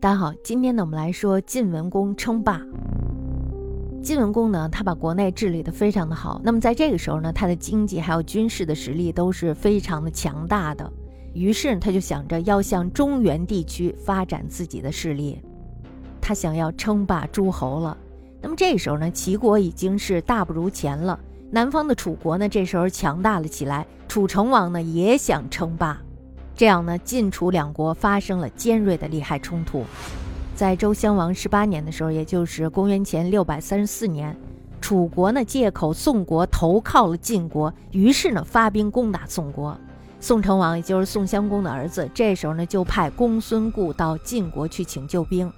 大家好，今天呢，我们来说晋文公称霸。晋文公呢，他把国内治理的非常的好。那么在这个时候呢，他的经济还有军事的实力都是非常的强大的。于是他就想着要向中原地区发展自己的势力，他想要称霸诸侯了。那么这个时候呢，齐国已经是大不如前了。南方的楚国呢，这时候强大了起来。楚成王呢，也想称霸。这样呢，晋楚两国发生了尖锐的利害冲突。在周襄王十八年的时候，也就是公元前六百三十四年，楚国呢借口宋国投靠了晋国，于是呢发兵攻打宋国。宋成王也就是宋襄公的儿子，这时候呢就派公孙固到晋国去请救兵。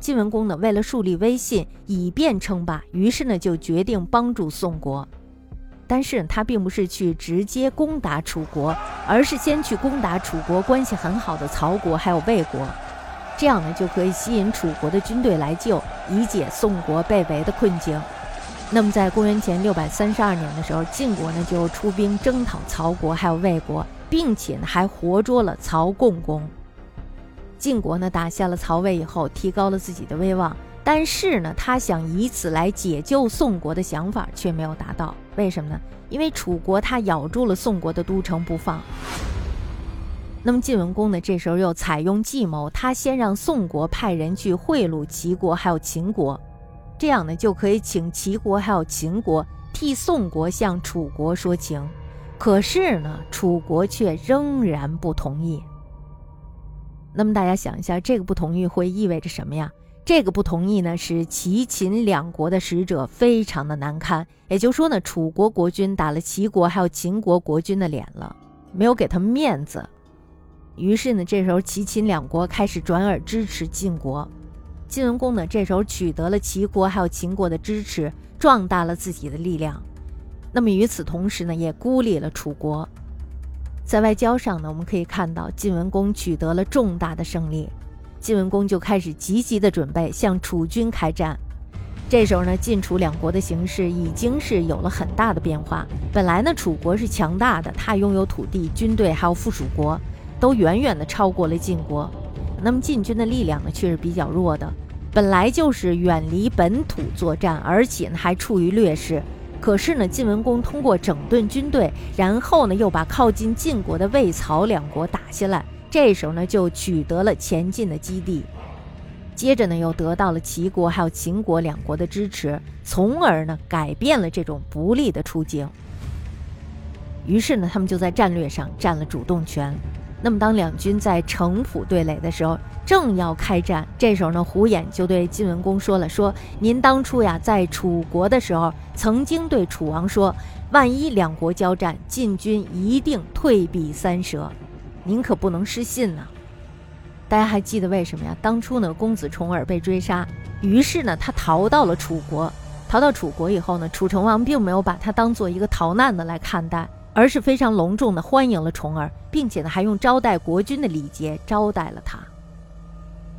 晋文公呢为了树立威信，以便称霸，于是呢就决定帮助宋国。但是他并不是去直接攻打楚国，而是先去攻打楚国关系很好的曹国还有魏国，这样呢就可以吸引楚国的军队来救，以解宋国被围的困境。那么在公元前六百三十二年的时候，晋国呢就出兵征讨曹国还有魏国，并且呢还活捉了曹共公。晋国呢打下了曹魏以后，提高了自己的威望。但是呢，他想以此来解救宋国的想法却没有达到。为什么呢？因为楚国他咬住了宋国的都城不放。那么晋文公呢，这时候又采用计谋，他先让宋国派人去贿赂齐国还有秦国，这样呢就可以请齐国还有秦国替宋国向楚国说情。可是呢，楚国却仍然不同意。那么大家想一下，这个不同意会意味着什么呀？这个不同意呢，使齐秦两国的使者非常的难堪。也就是说呢，楚国国君打了齐国还有秦国国君的脸了，没有给他们面子。于是呢，这时候齐秦两国开始转而支持晋国。晋文公呢，这时候取得了齐国还有秦国的支持，壮大了自己的力量。那么与此同时呢，也孤立了楚国。在外交上呢，我们可以看到晋文公取得了重大的胜利。晋文公就开始积极的准备向楚军开战。这时候呢，晋楚两国的形势已经是有了很大的变化。本来呢，楚国是强大的，它拥有土地、军队，还有附属国，都远远的超过了晋国。那么晋军的力量呢，却是比较弱的。本来就是远离本土作战，而且呢还处于劣势。可是呢，晋文公通过整顿军队，然后呢又把靠近晋国的魏、曹两国打下来。这时候呢，就取得了前进的基地，接着呢，又得到了齐国还有秦国两国的支持，从而呢，改变了这种不利的处境。于是呢，他们就在战略上占了主动权。那么，当两军在城府对垒的时候，正要开战，这时候呢，胡偃就对晋文公说了：“说您当初呀，在楚国的时候，曾经对楚王说，万一两国交战，晋军一定退避三舍。”您可不能失信呢！大家还记得为什么呀？当初呢，公子重耳被追杀，于是呢，他逃到了楚国。逃到楚国以后呢，楚成王并没有把他当做一个逃难的来看待，而是非常隆重的欢迎了重耳，并且呢，还用招待国君的礼节招待了他。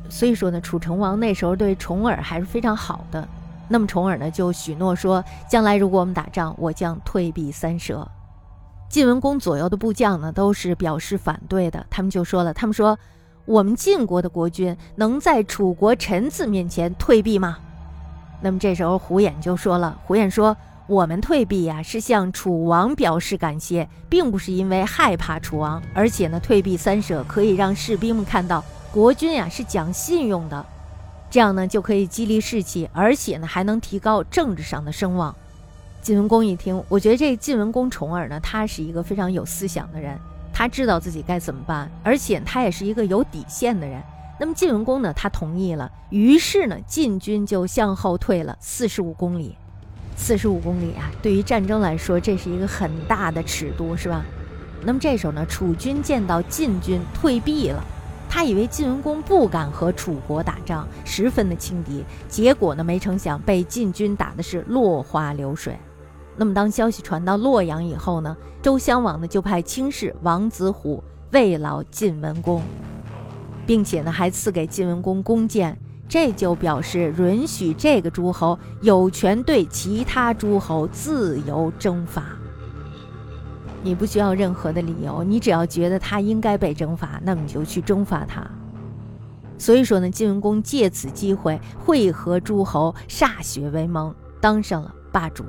所以说呢，楚成王那时候对重耳还是非常好的。那么重耳呢，就许诺说，将来如果我们打仗，我将退避三舍。晋文公左右的部将呢，都是表示反对的。他们就说了：“他们说，我们晋国的国君能在楚国臣子面前退避吗？”那么这时候胡衍就说了：“胡衍说，我们退避呀，是向楚王表示感谢，并不是因为害怕楚王。而且呢，退避三舍可以让士兵们看到国君呀是讲信用的，这样呢就可以激励士气，而且呢还能提高政治上的声望。”晋文公一听，我觉得这晋文公重耳呢，他是一个非常有思想的人，他知道自己该怎么办，而且他也是一个有底线的人。那么晋文公呢，他同意了，于是呢，晋军就向后退了四十五公里。四十五公里啊，对于战争来说，这是一个很大的尺度，是吧？那么这时候呢，楚军见到晋军退避了，他以为晋文公不敢和楚国打仗，十分的轻敌，结果呢，没成想被晋军打的是落花流水。那么，当消息传到洛阳以后呢，周襄王呢就派卿士王子虎慰劳晋文公，并且呢还赐给晋文公弓箭，这就表示允许这个诸侯有权对其他诸侯自由征伐。你不需要任何的理由，你只要觉得他应该被征伐，那么你就去征伐他。所以说呢，晋文公借此机会会合诸侯，歃血为盟，当上了霸主。